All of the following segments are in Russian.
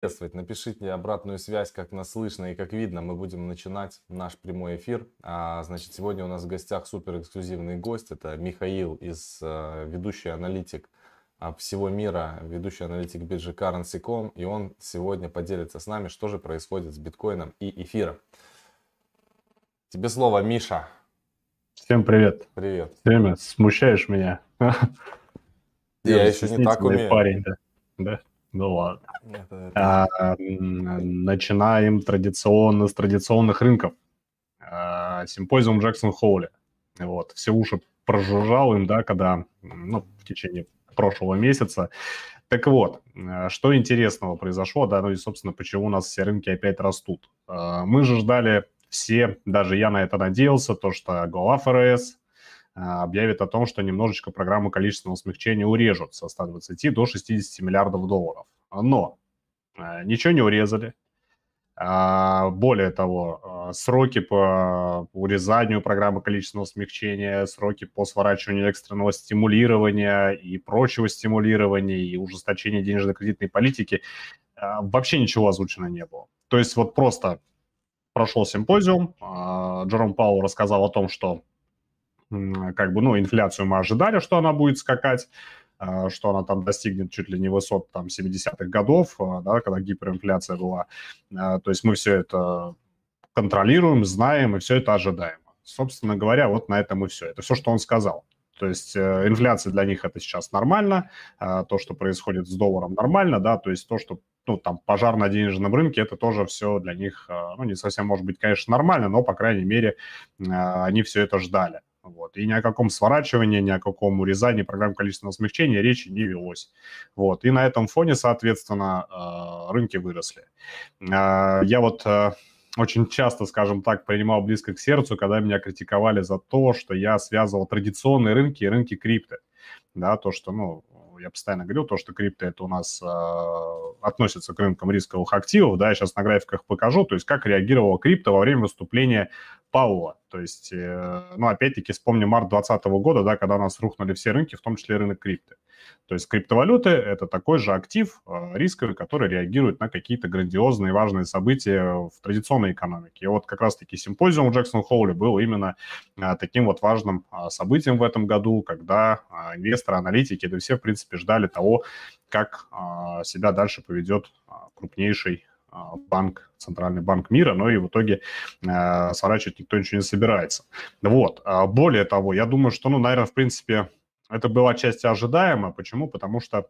приветствовать. Напишите обратную связь, как нас слышно и как видно. Мы будем начинать наш прямой эфир. А, значит, сегодня у нас в гостях супер эксклюзивный гость. Это Михаил из э, ведущий аналитик а, всего мира, ведущий аналитик биржи Currency.com. И он сегодня поделится с нами, что же происходит с биткоином и эфиром. Тебе слово, Миша. Всем привет. Привет. Время смущаешь меня. Я, еще не так умею. парень, да. да? Ну ладно. А, начинаем традиционно с традиционных рынков. А, симпозиум Джексон Холли. Вот, все уши прожужжал им, да, когда, ну, в течение прошлого месяца. Так вот, что интересного произошло, да, ну и, собственно, почему у нас все рынки опять растут. А, мы же ждали все, даже я на это надеялся, то, что глава ФРС объявит о том, что немножечко программу количественного смягчения урежут со 120 до 60 миллиардов долларов. Но э, ничего не урезали. А, более того, сроки по урезанию программы количественного смягчения, сроки по сворачиванию экстренного стимулирования и прочего стимулирования и ужесточения денежно-кредитной политики вообще ничего озвучено не было. То есть вот просто прошел симпозиум, Джером Пауэлл рассказал о том, что как бы, ну, инфляцию мы ожидали, что она будет скакать, а, что она там достигнет чуть ли не высот там 70-х годов, а, да, когда гиперинфляция была. А, то есть мы все это контролируем, знаем и все это ожидаем. Собственно говоря, вот на этом и все. Это все, что он сказал. То есть э, инфляция для них это сейчас нормально, то, что происходит с долларом нормально, да, то есть то, что ну, там, пожар на денежном рынке, это тоже все для них, ну, не совсем, может быть, конечно, нормально, но, по крайней мере, они все это ждали. Вот. И ни о каком сворачивании, ни о каком урезании программ количественного смягчения речи не велось. Вот. И на этом фоне, соответственно, э, рынки выросли. Э, я вот э, очень часто, скажем так, принимал близко к сердцу, когда меня критиковали за то, что я связывал традиционные рынки и рынки крипты. Да, то, что, ну, я постоянно говорил, то, что крипто это у нас э, относится к рынкам рисковых активов, да, я сейчас на графиках покажу, то есть как реагировала крипто во время выступления Паула. То есть, э, ну, опять-таки, вспомним март 2020 года, да, когда у нас рухнули все рынки, в том числе рынок крипты. То есть криптовалюты – это такой же актив э, рисковый, который реагирует на какие-то грандиозные важные события в традиционной экономике. И вот как раз-таки симпозиум Джексон Холле был именно э, таким вот важным событием в этом году, когда инвесторы, аналитики, да все, в принципе, ждали того, как себя дальше поведет крупнейший банк, центральный банк мира, но и в итоге э, сворачивать никто ничего не собирается. Вот. Более того, я думаю, что, ну, наверное, в принципе, это было отчасти ожидаемо. Почему? Потому что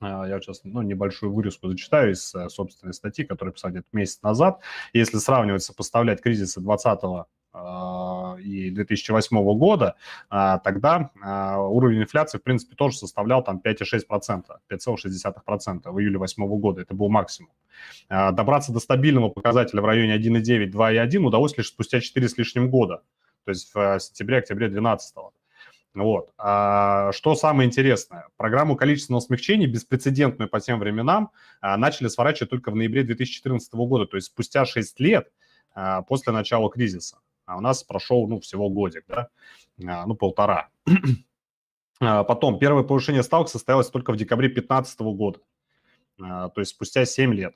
а, я сейчас ну, небольшую вырезку зачитаю из э, собственной статьи, которую писал где-то месяц назад. Если сравнивать, сопоставлять кризисы 2020 а, и 2008 года, тогда уровень инфляции, в принципе, тоже составлял там 5,6%, 5,6% в июле 2008 года. Это был максимум. Добраться до стабильного показателя в районе 1,9, 2,1 удалось лишь спустя 4 с лишним года, то есть в сентябре-октябре 2012 вот. А что самое интересное? Программу количественного смягчения, беспрецедентную по тем временам, начали сворачивать только в ноябре 2014 года, то есть спустя 6 лет после начала кризиса а у нас прошел, ну, всего годик, да, а, ну, полтора. А, потом, первое повышение ставок состоялось только в декабре 2015 года, а, то есть спустя 7 лет.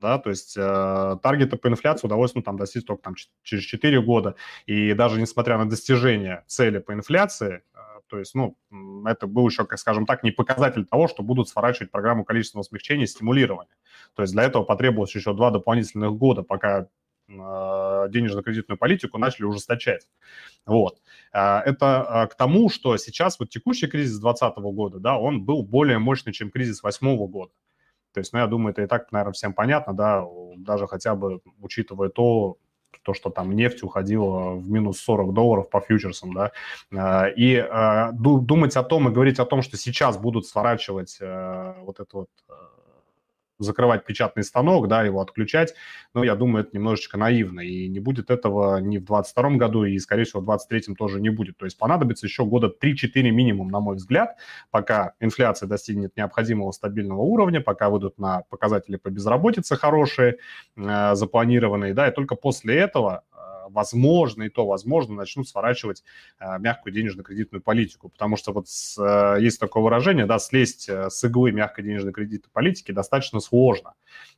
Да, то есть э, таргета по инфляции удалось ну, там, достичь только там, через 4 года. И даже несмотря на достижение цели по инфляции, э, то есть, ну, это был еще, как скажем так, не показатель того, что будут сворачивать программу количественного смягчения и стимулирования. То есть для этого потребовалось еще два дополнительных года, пока а, денежно-кредитную политику начали ужесточать. Вот. А, это а, к тому, что сейчас вот текущий кризис 2020 года, да, он был более мощный, чем кризис 2008 года. То есть, ну, я думаю, это и так, наверное, всем понятно, да, даже хотя бы учитывая то, то, что там нефть уходила в минус 40 долларов по фьючерсам, да, и думать о том и говорить о том, что сейчас будут сворачивать вот это вот закрывать печатный станок, да, его отключать, но я думаю, это немножечко наивно, и не будет этого ни в 2022 году, и, скорее всего, в 2023 тоже не будет. То есть понадобится еще года 3-4 минимум, на мой взгляд, пока инфляция достигнет необходимого стабильного уровня, пока выйдут на показатели по безработице хорошие, э, запланированные, да, и только после этого возможно, и то возможно, начнут сворачивать мягкую денежно-кредитную политику. Потому что вот с, есть такое выражение, да, слезть с иглы мягкой денежно-кредитной политики достаточно сложно.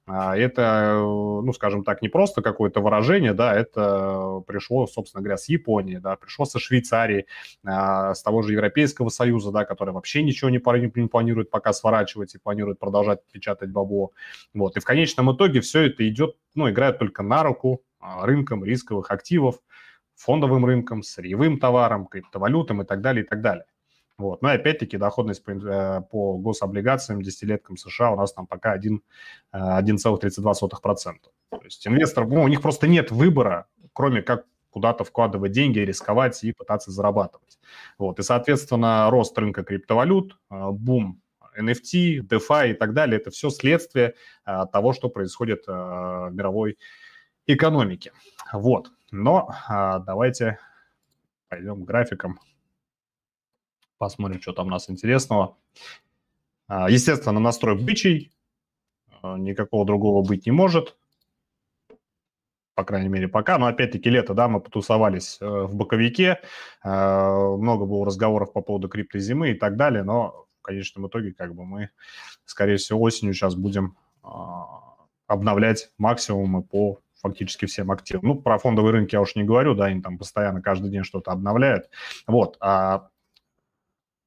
Это, ну, скажем так, не просто какое-то выражение, да, это пришло, собственно говоря, с Японии, да, пришло со Швейцарии, с того же Европейского Союза, да, который вообще ничего не планирует пока сворачивать и планирует продолжать печатать бабло. Вот. И в конечном итоге все это идет, ну, играет только на руку а, рынкам рисковых активов, фондовым рынкам, сырьевым товарам, криптовалютам и так далее, и так далее. Вот. Ну и опять-таки доходность по, э, по гособлигациям десятилеткам США у нас там пока 1,32%. Э, То есть инвестор, ну, у них просто нет выбора, кроме как куда-то вкладывать деньги, рисковать и пытаться зарабатывать. Вот. И, соответственно, рост рынка криптовалют, э, бум NFT, DeFi и так далее, это все следствие того, что происходит в мировой. Вот. Но а, давайте пойдем к графикам, посмотрим, что там у нас интересного. Естественно, настрой бычий, никакого другого быть не может, по крайней мере, пока. Но опять-таки лето, да, мы потусовались э, в боковике, много было разговоров по поводу криптозимы и так далее, но в конечном итоге как бы мы, скорее всего, осенью сейчас будем а, обновлять максимумы по фактически всем активам. Ну, про фондовые рынки я уж не говорю, да, они там постоянно каждый день что-то обновляют. Вот, а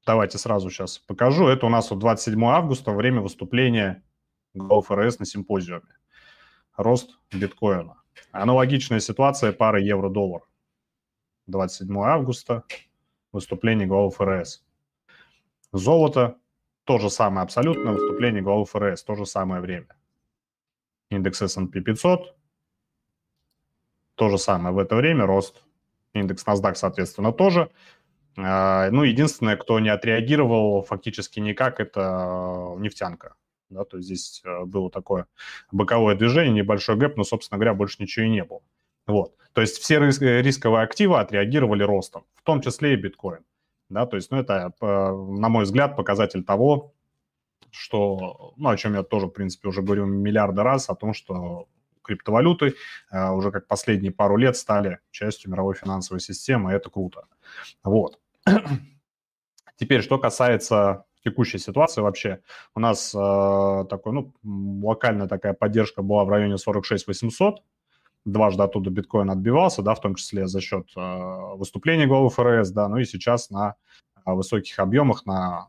давайте сразу сейчас покажу. Это у нас вот 27 августа, время выступления ГОФРС на симпозиуме. Рост биткоина. Аналогичная ситуация пара евро-доллар. 27 августа, выступление ГОФРС. Золото – то же самое абсолютно, выступление главы ФРС – то же самое время. Индекс S&P 500 – то же самое в это время, рост. Индекс NASDAQ, соответственно, тоже. А, ну, единственное, кто не отреагировал фактически никак, это нефтянка. Да, то есть здесь э, было такое боковое движение, небольшой гэп, но, собственно говоря, больше ничего и не было. Вот. То есть все рисковые активы отреагировали ростом, в том числе и биткоин. Да, то есть, ну, это, на мой взгляд, показатель того, что, ну, о чем я тоже, в принципе, уже говорю миллиарды раз, о том, что криптовалюты э, уже как последние пару лет стали частью мировой финансовой системы, и это круто. Вот. Теперь, что касается текущей ситуации вообще, у нас э, такой, ну, локальная такая поддержка была в районе 46 800, дважды оттуда биткоин отбивался, да, в том числе за счет э, выступления главы ФРС, да, ну и сейчас на высоких объемах, на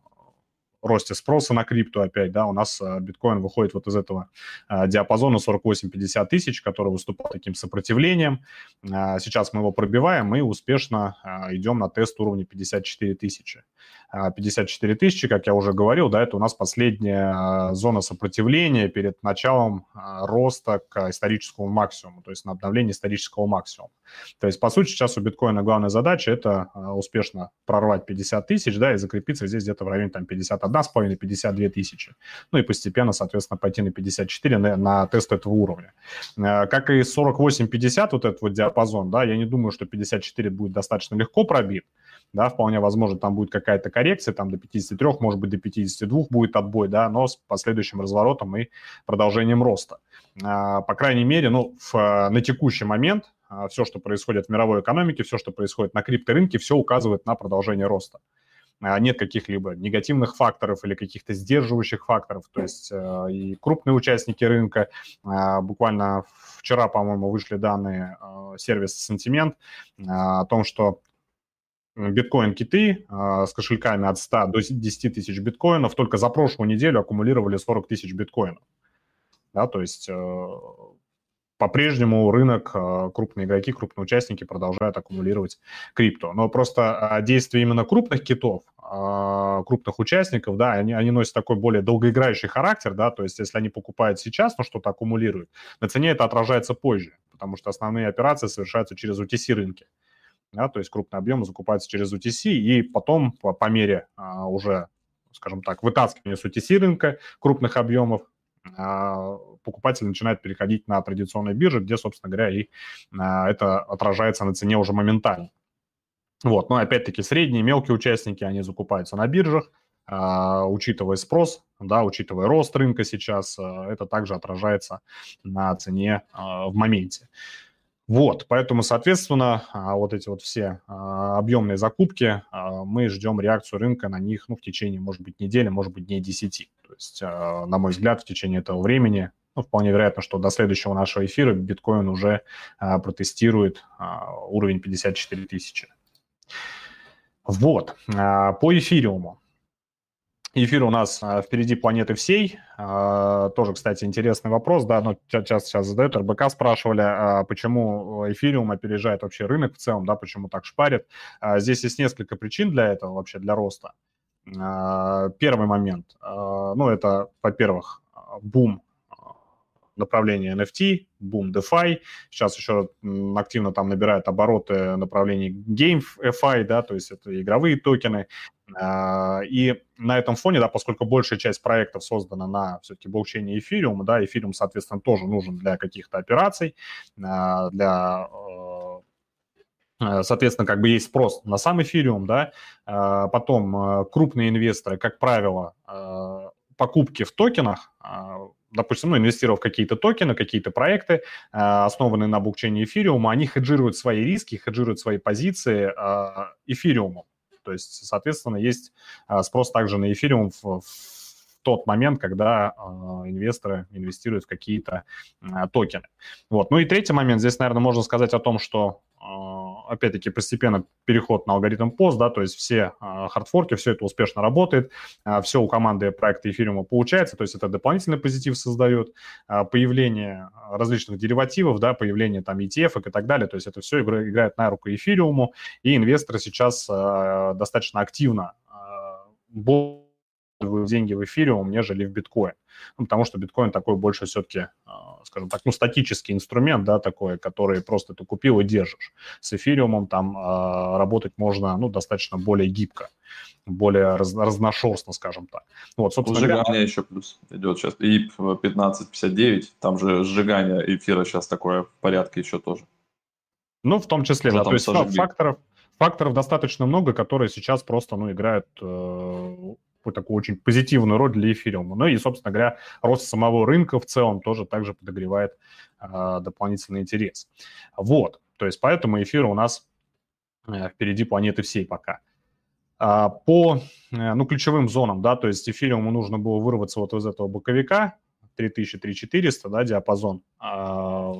росте спроса на крипту опять, да, у нас э, биткоин выходит вот из этого э, диапазона 48-50 тысяч, который выступал таким сопротивлением. Э, сейчас мы его пробиваем и успешно идем на тест уровня 54 тысячи. 54 тысячи, как я уже говорил, да, это у нас последняя зона сопротивления перед началом роста к историческому максимуму, то есть на обновление исторического максимума. То есть, по сути, сейчас у биткоина главная задача – это успешно прорвать 50 тысяч, да, и закрепиться здесь где-то в районе там 51 51,5-52 тысячи. Ну и постепенно, соответственно, пойти на 54 на, на тест этого уровня. Как и 48-50, вот этот вот диапазон, да, я не думаю, что 54 будет достаточно легко пробит, да, вполне возможно, там будет какая-то коррекция, там до 53, может быть, до 52 будет отбой, да, но с последующим разворотом и продолжением роста. Э, по крайней мере, ну, в, на текущий момент э, все, что происходит в мировой экономике, все, что происходит на крипторынке, все указывает на продолжение роста. А, нет каких-либо негативных факторов или каких-то сдерживающих факторов. То есть э, и крупные участники рынка, а, буквально вчера, по-моему, вышли данные э, сервиса «Сентимент» о том, что биткоин-киты э, с кошельками от 100 до 10 тысяч биткоинов только за прошлую неделю аккумулировали 40 тысяч биткоинов. Да, то есть по-прежнему рынок, а, крупные игроки, крупные участники продолжают аккумулировать крипто. Но просто а, действия именно крупных китов, а, крупных участников, да, они, они носят такой более долгоиграющий характер, да, то есть если они покупают сейчас, но что-то аккумулируют, на цене это отражается позже, потому что основные операции совершаются через UTC рынки. Да, то есть крупные объемы закупаются через UTC, и потом по, по мере а, уже, скажем так, вытаскивания с UTC рынка крупных объемов а, покупатель начинает переходить на традиционные биржи, где, собственно говоря, и а, это отражается на цене уже моментально. Вот, но опять-таки средние, мелкие участники, они закупаются на биржах, а, учитывая спрос, да, учитывая рост рынка сейчас, это также отражается на цене в моменте. Вот, поэтому, соответственно, а, вот эти вот все а, объемные закупки, а, мы ждем реакцию рынка на них ну, в течение, может быть, недели, может быть, дней 10. То есть, на мой взгляд, в течение этого времени, ну, вполне вероятно, что до следующего нашего эфира биткоин уже протестирует уровень 54 тысячи. Вот, по эфириуму. Эфир у нас а, впереди планеты всей. А, тоже, кстати, интересный вопрос, да, но сейчас, сейчас задают, РБК спрашивали, а, почему эфириум опережает вообще рынок в целом, да, почему так шпарит. Здесь есть несколько причин для этого вообще, для роста. Первый момент, ну, это, во-первых, бум направление NFT, бум DeFi. Сейчас еще активно там набирает обороты направлений GameFi, да, то есть это игровые токены. А, и на этом фоне, да, поскольку большая часть проектов создана на все-таки блокчейне Ethereum, да, Ethereum, соответственно, тоже нужен для каких-то операций, а, для э, Соответственно, как бы есть спрос на сам эфириум, да, а, потом крупные инвесторы, как правило, покупки в токенах допустим, ну, инвестировав в какие-то токены, какие-то проекты, основанные на блокчейне эфириума, они хеджируют свои риски, хеджируют свои позиции эфириумом. То есть, соответственно, есть э, спрос также на эфириум в, в тот момент, когда э, инвесторы инвестируют в какие-то токены. Вот. Ну и третий момент, здесь, наверное, можно сказать о том, что опять-таки, постепенно переход на алгоритм пост, да, то есть все а, хардфорки, все это успешно работает, а, все у команды проекта эфириума получается, то есть это дополнительный позитив создает, а, появление различных деривативов, да, появление там ETF и так далее, то есть это все играет на руку эфириуму, и инвесторы сейчас достаточно активно деньги в эфириум, нежели в биткоин. Ну, потому что биткоин такой больше все-таки, а, скажем так, ну, статический инструмент, да, такой, который просто ты купил и держишь. С эфириумом там э, работать можно, ну, достаточно более гибко, более раз, разношерстно, скажем так. Вот, собственно Сжигание говоря... еще плюс идет сейчас. И 1559, там же сжигание эфира сейчас такое в порядке еще тоже. Ну, в том числе, да, то есть факторов, факторов достаточно много, которые сейчас просто, ну, играют э, такую очень позитивную роль для эфириума. Ну и, собственно говоря, рост самого рынка в целом тоже также подогревает э, дополнительный интерес. Вот, то есть поэтому эфир у нас э, впереди планеты всей пока. А, по э, ну, ключевым зонам, да, то есть эфириуму нужно было вырваться вот из этого боковика 3000-3400, да, диапазон, а,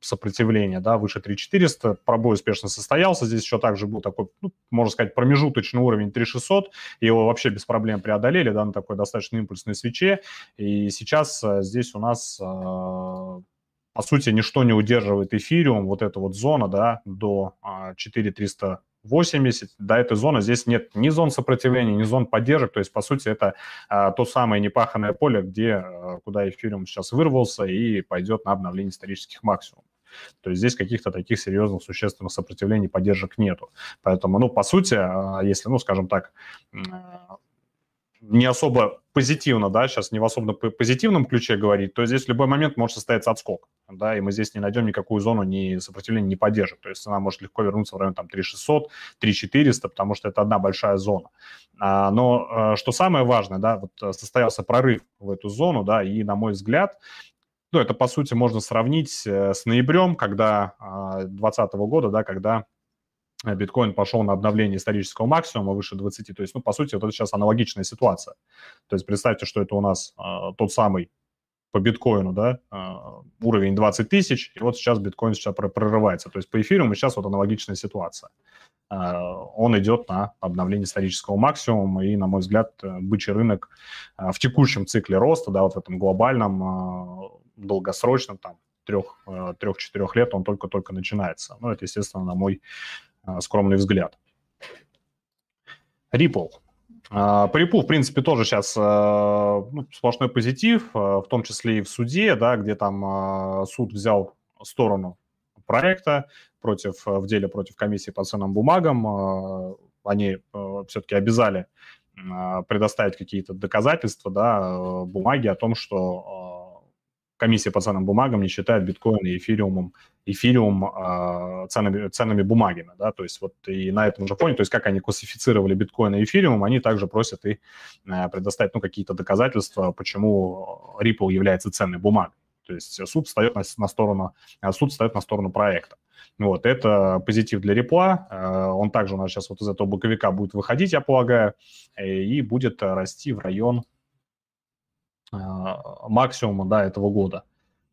сопротивления, да, выше 3400, пробой успешно состоялся, здесь еще также был такой, ну, можно сказать, промежуточный уровень 3600, его вообще без проблем преодолели, да, на такой достаточно импульсной свече, и сейчас э, здесь у нас, э, по сути, ничто не удерживает эфириум, вот эта вот зона, да, до 4380, до этой зоны здесь нет ни зон сопротивления, ни зон поддержек, то есть, по сути, это а, то самое непаханное поле, где, а, куда эфириум сейчас вырвался и пойдет на обновление исторических максимумов. То есть здесь каких-то таких серьезных, существенных сопротивлений, поддержек нету. Поэтому, ну, по сути, а, если, ну, скажем так, не особо позитивно, да, сейчас не в особо позитивном ключе говорить, то здесь в любой момент может состояться отскок, да, и мы здесь не найдем никакую зону ни сопротивления, ни поддержек. То есть цена может легко вернуться в район там 3600, 3400, потому что это одна большая зона. А, но а, что самое важное, да, вот состоялся прорыв в эту зону, да, и, на мой взгляд, ну, это, по сути, можно сравнить э, с ноябрем, когда 2020 года, да, когда э, биткоин пошел на обновление исторического максимума выше 20. То есть, ну, по сути, вот это сейчас аналогичная ситуация. То есть представьте, что это у нас а, тот самый по биткоину, да, а, уровень 20 тысяч, и вот сейчас биткоин сейчас прорывается. То есть по эфиру мы сейчас вот аналогичная ситуация. А, он идет на обновление исторического максимума, и, на мой взгляд, э, бычий рынок а, в текущем цикле роста, да, вот в этом глобальном, долгосрочном, там, трех-четырех лет он только-только начинается. Ну, это, естественно, на мой скромный взгляд. Ripple. По Рипу, в принципе, тоже сейчас ну, сплошной позитив, в том числе и в суде, да, где там суд взял сторону проекта против, в деле против комиссии по ценным бумагам. Они все-таки обязали предоставить какие-то доказательства, да, бумаги о том, что комиссия по ценным бумагам не считает биткоин и эфириумом, эфириум э, ценными, ценными бумагами, да, то есть вот и на этом же фоне, то есть как они классифицировали биткоин и эфириум, они также просят и э, предоставить, ну, какие-то доказательства, почему Ripple является ценной бумагой. То есть суд встает на, на сторону, суд встает на сторону проекта. Вот, это позитив для репла. Он также у нас сейчас вот из этого боковика будет выходить, я полагаю, и будет расти в район максимума да, этого года,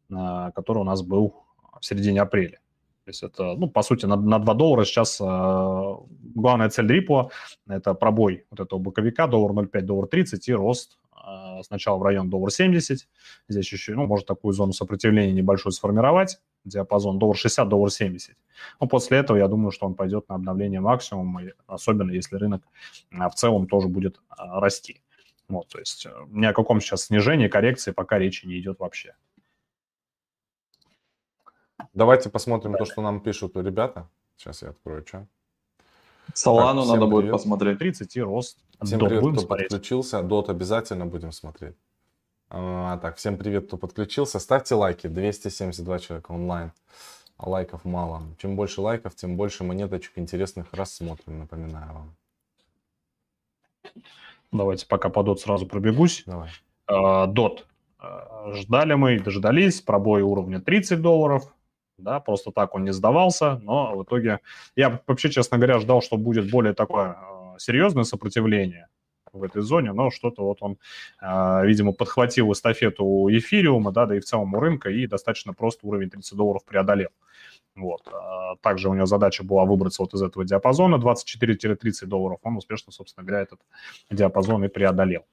который у нас был в середине апреля. То есть это, ну, по сути, на, на 2 доллара сейчас э, главная цель Ripple – это пробой вот этого боковика, доллар 0,5, доллар 30 и рост э, сначала в район доллар 70. Здесь еще, ну, может такую зону сопротивления небольшую сформировать, диапазон доллар 60, доллар 70. Но после этого я думаю, что он пойдет на обновление максимума, особенно если рынок в целом тоже будет э, расти. Вот, то есть э, ни о каком сейчас снижении, коррекции пока речи не идет вообще. Давайте посмотрим то, что нам пишут ребята. Сейчас я открою чат. Солану так, надо привет. будет посмотреть. 30 и рост. Всем Дот привет, кто смотреть. подключился. Дот обязательно будем смотреть. А, так, всем привет, кто подключился. Ставьте лайки. 272 человека онлайн. А лайков мало. Чем больше лайков, тем больше монеточек интересных рассмотрим, напоминаю вам. Давайте пока по дот сразу пробегусь. Давай. А, дот. А, ждали мы, дождались. Пробой уровня 30 долларов да, просто так он не сдавался, но в итоге я вообще, честно говоря, ждал, что будет более такое э, серьезное сопротивление в этой зоне, но что-то вот он, видимо, подхватил эстафету у эфириума, да, да и в целом у рынка, и достаточно просто уровень 30 долларов преодолел. Вот. А также у него задача была выбраться вот из этого диапазона 24-30 долларов. Он успешно, собственно говоря, этот диапазон и преодолел.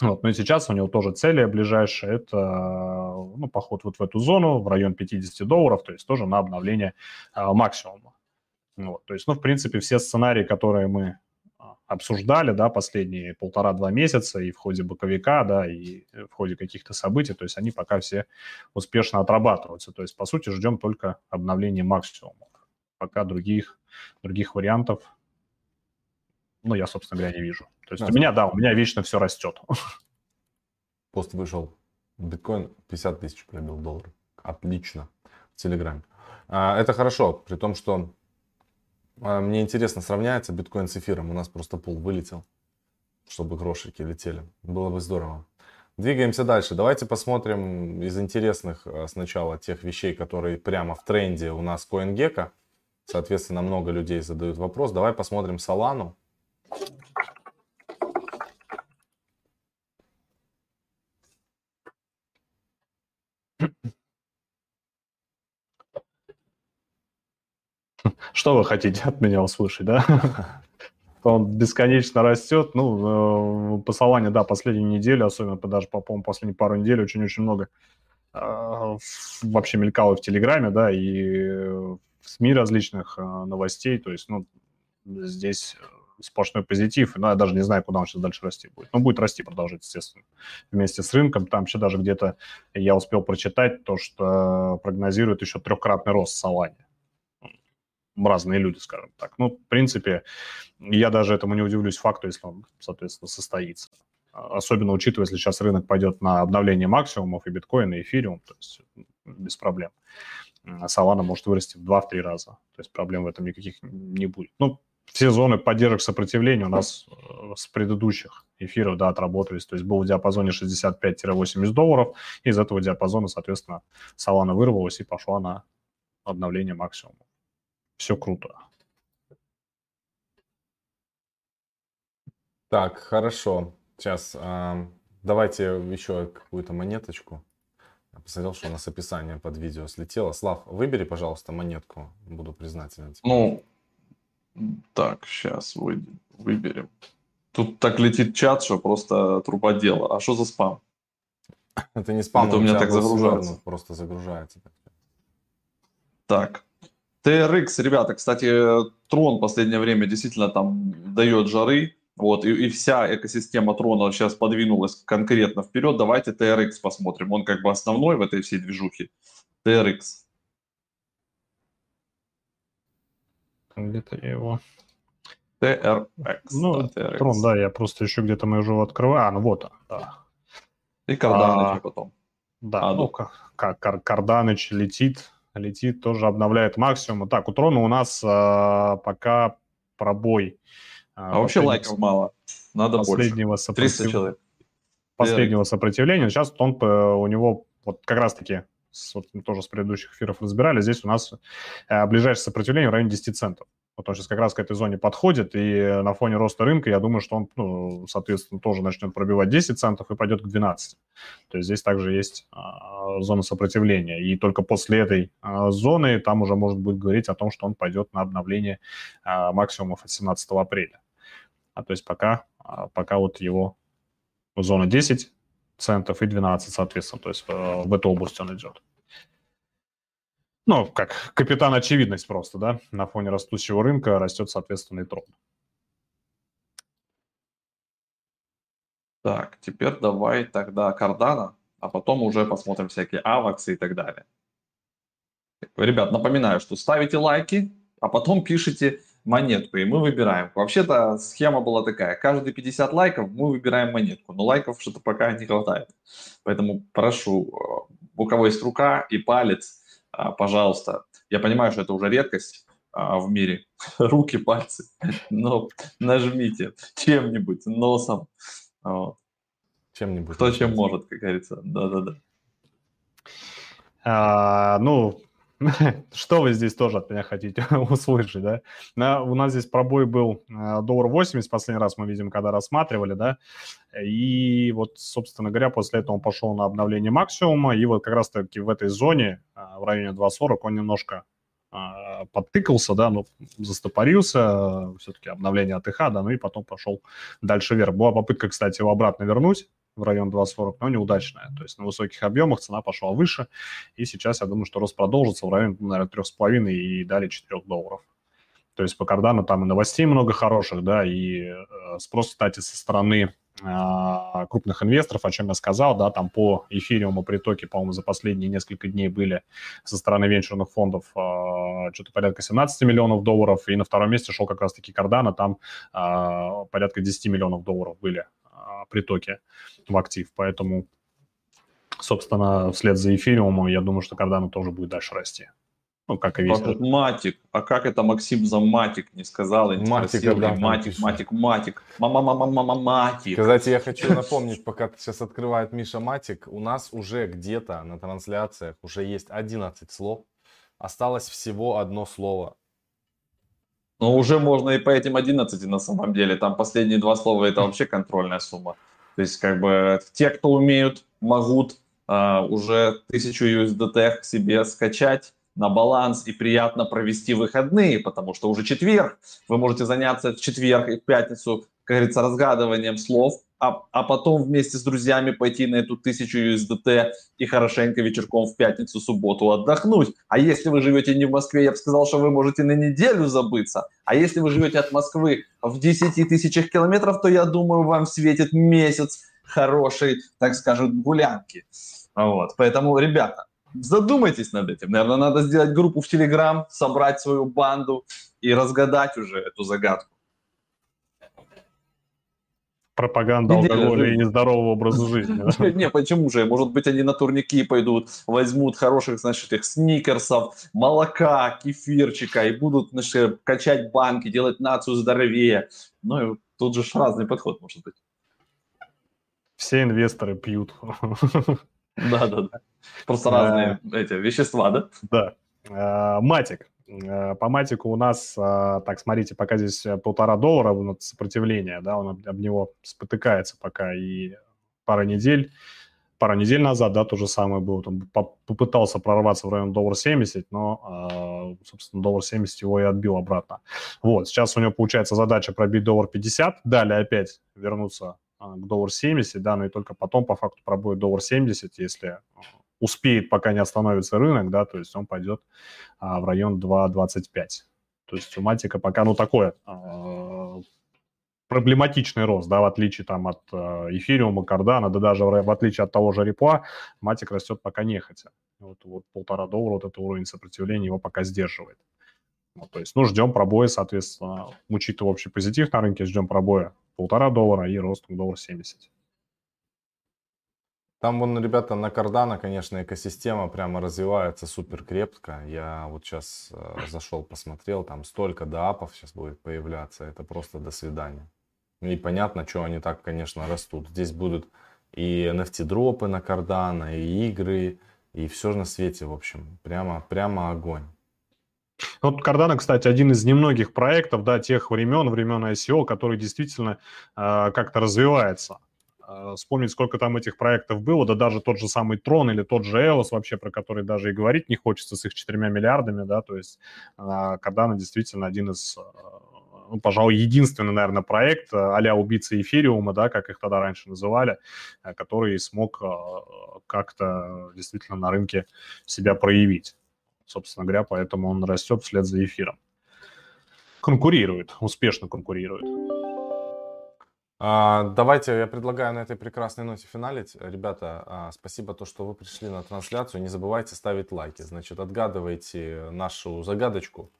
Вот. Ну и сейчас у него тоже цели ближайшие. Это ну, поход вот в эту зону, в район 50 долларов, то есть тоже на обновление а, максимума. Вот. То есть, ну, в принципе, все сценарии, которые мы обсуждали, да, последние полтора-два месяца и в ходе боковика, да, и в ходе каких-то событий, то есть они пока все успешно отрабатываются. То есть, по сути, ждем только обновления максимума. Пока других, других вариантов ну, я, собственно говоря, не вижу. То есть а, у меня, да, у меня вечно все растет. Пост вышел. Биткоин 50 тысяч пробил доллар. Отлично. В Телеграме. А, это хорошо, при том, что мне интересно, сравняется биткоин с эфиром. У нас просто пул вылетел, чтобы грошики летели. Было бы здорово. Двигаемся дальше. Давайте посмотрим из интересных а, сначала тех вещей, которые прямо в тренде у нас CoinGecko. Соответственно, много людей задают вопрос. Давай посмотрим Solana. Что вы хотите от меня услышать, да? Он бесконечно растет. Ну, э, по Солане, да, последнюю неделю, особенно даже, по моему последнюю пару недель, очень-очень много э, вообще мелькало в Телеграме, да, и в СМИ различных э, новостей. То есть, ну, здесь сплошной позитив, но я даже не знаю, куда он сейчас дальше расти будет. Но будет расти, продолжать, естественно, вместе с рынком. Там еще даже где-то я успел прочитать то, что прогнозирует еще трехкратный рост Солани. Разные люди, скажем так. Ну, в принципе, я даже этому не удивлюсь факту, если он, соответственно, состоится. Особенно учитывая, если сейчас рынок пойдет на обновление максимумов и биткоина, и эфириум, то есть без проблем. А Solana может вырасти в 2-3 раза. То есть проблем в этом никаких не будет. Ну, все зоны поддержек сопротивления у нас э, с предыдущих эфиров, да, отработались. То есть был в диапазоне 65-80 долларов. Из этого диапазона, соответственно, Solana вырвалась и пошла на обновление максимума. Все круто. Так, хорошо. Сейчас э, давайте еще какую-то монеточку. Я посмотрел, что у нас описание под видео слетело. Слав, выбери, пожалуйста, монетку. Буду признателен. Ну, так, сейчас вы, выберем. Тут так летит чат, что просто труба дела. А что за спам? Это не спам, Это у меня так загружается. Просто загружается. Так. TRX, ребята, кстати, Трон в последнее время действительно там дает жары. Вот, и, и вся экосистема Трона сейчас подвинулась конкретно вперед. Давайте TRX посмотрим. Он как бы основной в этой всей движухе. TRX. Где-то я его... TRX. Ну, да, TRX. Трон, да, я просто еще где-то мы уже его открываю. А, ну вот он, да. И Карданыч а, потом. Да, а, ну, как Карданыч летит, летит, тоже обновляет максимум. Так, у Трона у нас а, пока пробой. А, а вообще лайков мало. Надо последнего больше. 300 человек. Последнего сопротивления. Сейчас он, у него вот как раз-таки с, вот, тоже с предыдущих эфиров разбирали, здесь у нас э, ближайшее сопротивление в районе 10 центов. Вот он сейчас как раз к этой зоне подходит, и на фоне роста рынка, я думаю, что он, ну, соответственно, тоже начнет пробивать 10 центов и пойдет к 12. То есть здесь также есть а, зона сопротивления. И только после этой а, зоны там уже может быть говорить о том, что он пойдет на обновление а, максимумов от 17 апреля. А то есть пока, а, пока вот его зона 10 центов и 12, соответственно, то есть а, в эту область он идет. Ну, как капитан очевидность просто, да, на фоне растущего рынка растет, соответственно, и трон. Так, теперь давай тогда Кардана, а потом уже посмотрим всякие аваксы и так далее. Ребят, напоминаю, что ставите лайки, а потом пишите монетку, и мы выбираем. Вообще-то схема была такая, каждые 50 лайков мы выбираем монетку, но лайков что-то пока не хватает. Поэтому прошу, э, у кого есть рука и палец, пожалуйста. Я понимаю, что это уже редкость а, в мире. Руки, пальцы. Но нажмите чем-нибудь, носом. Вот. Чем-нибудь. Кто чем может, как говорится. Да-да-да. А, ну, что вы здесь тоже от меня хотите услышать, да? На, у нас здесь пробой был э, доллар 80, последний раз мы видим, когда рассматривали, да, и вот, собственно говоря, после этого он пошел на обновление максимума, и вот как раз-таки в этой зоне, э, в районе 2.40, он немножко э, подтыкался, да, ну, застопорился, все-таки обновление АТХ, да, ну и потом пошел дальше вверх. Была попытка, кстати, его обратно вернуть, в район 2.40, но неудачная. То есть на высоких объемах цена пошла выше, и сейчас я думаю, что рост продолжится в районе, наверное, 3,5 и далее 4 долларов. То есть по кардану там и новостей много хороших, да, и э, спрос, кстати, со стороны э, крупных инвесторов, о чем я сказал, да, там по эфириуму притоки, по-моему, за последние несколько дней были со стороны венчурных фондов э, что-то порядка 17 миллионов долларов, и на втором месте шел как раз-таки Кардана, там э, порядка 10 миллионов долларов были притоке в актив. Поэтому, собственно, вслед за эфириумом, я думаю, что Cardano тоже будет дальше расти. Ну, как и весь. А матик. А как это Максим за матик не сказал? Матик, да, матик, матик, матик. Мама, мама, мама, матик. Кстати, я хочу напомнить, пока сейчас открывает Миша матик, у нас уже где-то на трансляциях уже есть 11 слов. Осталось всего одно слово. Но уже можно и по этим 11 на самом деле. Там последние два слова это вообще контрольная сумма. То есть как бы те, кто умеют, могут uh, уже 1000 USDT себе скачать на баланс и приятно провести выходные, потому что уже четверг. Вы можете заняться в четверг и в пятницу, как говорится, разгадыванием слов, а, а потом вместе с друзьями пойти на эту тысячу USDT и хорошенько вечерком в пятницу, субботу отдохнуть. А если вы живете не в Москве, я бы сказал, что вы можете на неделю забыться. А если вы живете от Москвы в 10 тысячах километров, то я думаю, вам светит месяц хорошей, так скажем, гулянки. Вот. Поэтому, ребята, задумайтесь над этим. Наверное, надо сделать группу в Телеграм, собрать свою банду и разгадать уже эту загадку пропаганда алкоголя и нездорового образа жизни. Не, почему же? Может быть, они на турники пойдут, возьмут хороших, значит, их сникерсов, молока, кефирчика и будут, значит, качать банки, делать нацию здоровее. Ну, тут же разный подход может быть. Все инвесторы пьют. Да, да, да. Просто разные эти вещества, да? Да. А, матик. Э, по матику у нас, а, так, смотрите, пока здесь э, полтора доллара сопротивление, да, он об, об него спотыкается пока и пара недель, пару недель назад, да, то же самое было, он попытался прорваться в район доллар 70, но, а, собственно, доллар 70 его и отбил обратно. Вот, сейчас у него получается задача пробить доллар 50, далее опять вернуться а, к доллар 70, да, но и только потом по факту пробует доллар 70, если успеет, пока не остановится рынок, да, то есть он пойдет а, в район 2.25. То есть у Матика пока, ну, такое а, проблематичный рост, да, в отличие там от а, эфириума, кардана, да даже в, отличие от того же репла, Матик растет пока нехотя. Вот, вот полтора доллара, вот это уровень сопротивления его пока сдерживает. Вот, то есть, ну, ждем пробоя, соответственно, учитывая общий позитив на рынке, ждем пробоя полтора доллара и рост к доллар 70. Там, вон, ребята, на Cardano, конечно, экосистема прямо развивается супер крепко. Я вот сейчас э, зашел, посмотрел, там столько доапов сейчас будет появляться. Это просто до свидания. И понятно, что они так, конечно, растут. Здесь будут и NFT-дропы на Cardano, и игры, и все на свете, в общем. Прямо, прямо огонь. Вот Cardano, кстати, один из немногих проектов, да, тех времен, времен ICO, который действительно э, как-то развивается. Э, вспомнить, сколько там этих проектов было, да даже тот же самый Трон или тот же EOS, вообще про который даже и говорить не хочется с их четырьмя миллиардами, да, то есть э, Cardano действительно один из, э, ну, пожалуй, единственный, наверное, проект а-ля убийцы эфириума, да, как их тогда раньше называли, который смог как-то действительно на рынке себя проявить собственно говоря, поэтому он растет вслед за эфиром. Конкурирует, успешно конкурирует. А, давайте я предлагаю на этой прекрасной ноте финалить. Ребята, а, спасибо то, что вы пришли на трансляцию. Не забывайте ставить лайки. Значит, отгадывайте нашу загадочку.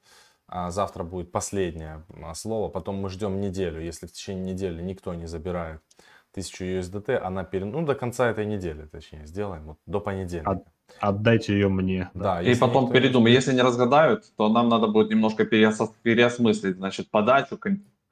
А, завтра будет последнее слово. Потом мы ждем неделю. Если в течение недели никто не забирает 1000 USDT, она пере... ну, до конца этой недели, точнее, сделаем, вот до понедельника. Отдайте ее мне. Да, и потом передумай. Если не разгадают, то нам надо будет немножко переосмыслить, значит, подачу,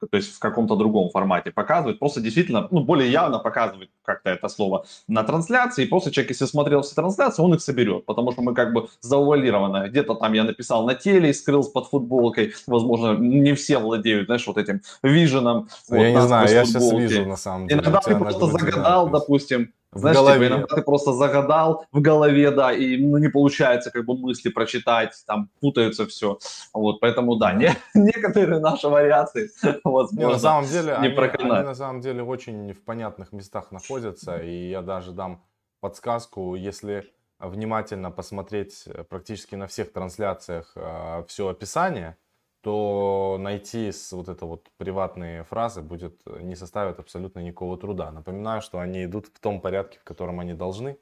то есть в каком-то другом формате показывать, просто действительно, ну, более явно показывать как-то это слово на трансляции, и просто человек, если смотрел все трансляции, он их соберет, потому что мы как бы заувалированы. Где-то там я написал на теле и скрылся под футболкой, возможно, не все владеют, знаешь, вот этим виженом. Я вот, не знаю, я сейчас вижу на самом деле. Иногда ты просто загадал, допустим, в типа, голове. Типа, иногда ты просто загадал в голове, да, и ну, не получается как бы мысли прочитать, там путается все. Вот, поэтому да, не, некоторые наши вариации возможно не, на самом деле, не они, они на самом деле очень в понятных местах находятся, и я даже дам подсказку, если внимательно посмотреть практически на всех трансляциях э, все описание, то найти вот это вот приватные фразы будет э, не составит абсолютно никакого труда. Напоминаю, что они идут в том порядке, в котором они должны.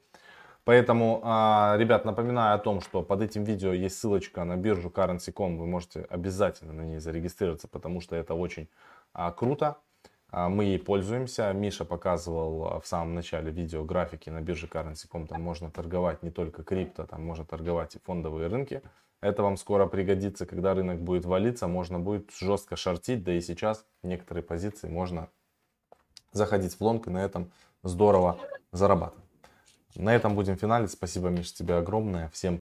Поэтому, а, ребят, напоминаю о том, что под этим видео есть ссылочка на биржу Currency.com. Вы можете обязательно на ней зарегистрироваться, потому что это очень а, круто. А, мы ей пользуемся. Миша показывал в самом начале видео графики на бирже Currency.com. Там можно торговать не только крипто, там можно торговать и фондовые рынки. Это вам скоро пригодится, когда рынок будет валиться, можно будет жестко шортить, да и сейчас некоторые позиции можно заходить в лонг и на этом здорово зарабатывать. На этом будем финалить. Спасибо, Миш, тебе огромное. Всем